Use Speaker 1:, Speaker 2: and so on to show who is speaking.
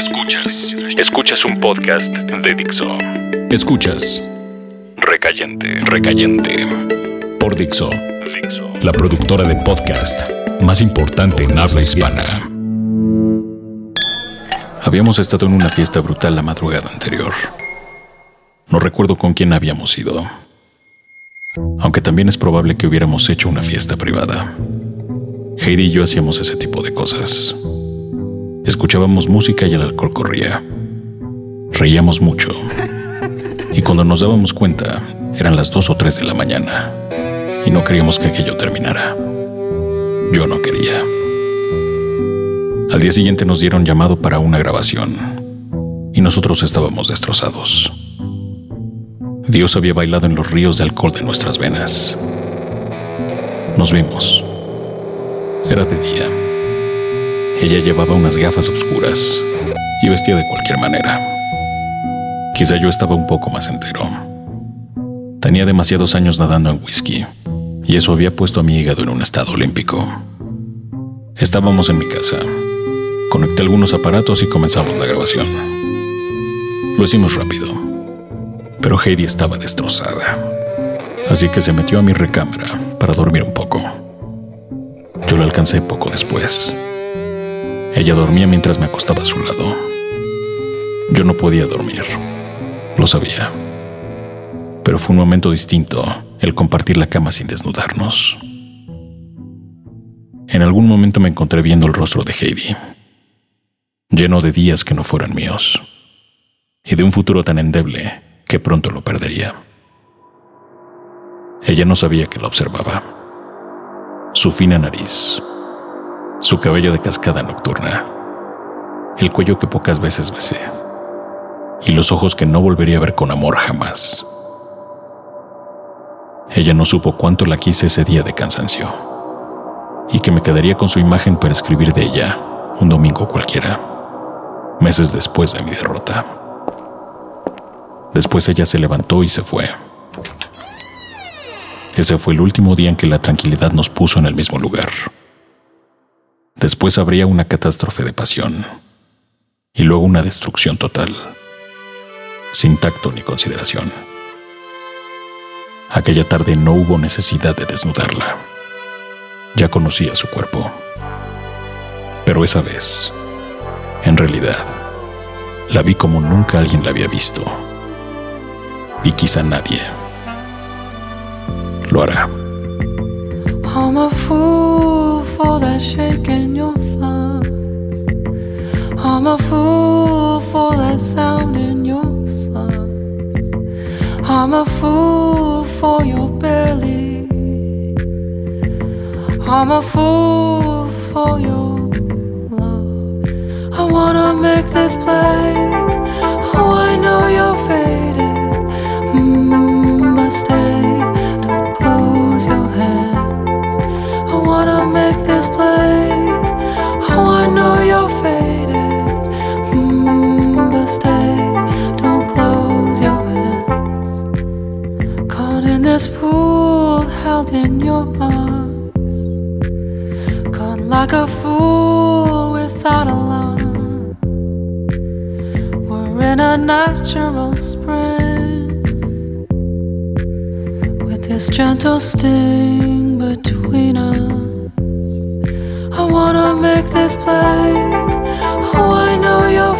Speaker 1: Escuchas. Escuchas un podcast de Dixo. Escuchas. Recayente. Recayente. Por Dixo. La productora de podcast más importante en habla hispana. Habíamos estado en una fiesta brutal la madrugada anterior. No recuerdo con quién habíamos ido. Aunque también es probable que hubiéramos hecho una fiesta privada. Heidi y yo hacíamos ese tipo de cosas. Escuchábamos música y el alcohol corría. Reíamos mucho. Y cuando nos dábamos cuenta, eran las dos o tres de la mañana. Y no queríamos que aquello terminara. Yo no quería. Al día siguiente nos dieron llamado para una grabación. Y nosotros estábamos destrozados. Dios había bailado en los ríos de alcohol de nuestras venas. Nos vimos. Era de día. Ella llevaba unas gafas oscuras y vestía de cualquier manera. Quizá yo estaba un poco más entero. Tenía demasiados años nadando en whisky y eso había puesto a mi hígado en un estado olímpico. Estábamos en mi casa. Conecté algunos aparatos y comenzamos la grabación. Lo hicimos rápido, pero Heidi estaba destrozada, así que se metió a mi recámara para dormir un poco. Yo la alcancé poco después. Ella dormía mientras me acostaba a su lado. Yo no podía dormir. Lo sabía. Pero fue un momento distinto el compartir la cama sin desnudarnos. En algún momento me encontré viendo el rostro de Heidi, lleno de días que no fueran míos, y de un futuro tan endeble que pronto lo perdería. Ella no sabía que la observaba. Su fina nariz, su cabello de cascada nocturna, el cuello que pocas veces besé, y los ojos que no volvería a ver con amor jamás. Ella no supo cuánto la quise ese día de cansancio, y que me quedaría con su imagen para escribir de ella un domingo cualquiera, meses después de mi derrota. Después ella se levantó y se fue. Ese fue el último día en que la tranquilidad nos puso en el mismo lugar. Después habría una catástrofe de pasión y luego una destrucción total, sin tacto ni consideración. Aquella tarde no hubo necesidad de desnudarla. Ya conocía su cuerpo. Pero esa vez, en realidad, la vi como nunca alguien la había visto. Y quizá nadie lo hará.
Speaker 2: For that shake in your thumbs. I'm a fool for that sound in your sons. I'm a fool for your belly. I'm a fool for your love. I wanna make this play. Oh, I know you're faded, in your arms. Caught like a fool without a line. We're in a natural spring with this gentle sting between us. I wanna make this play. Oh, I know you're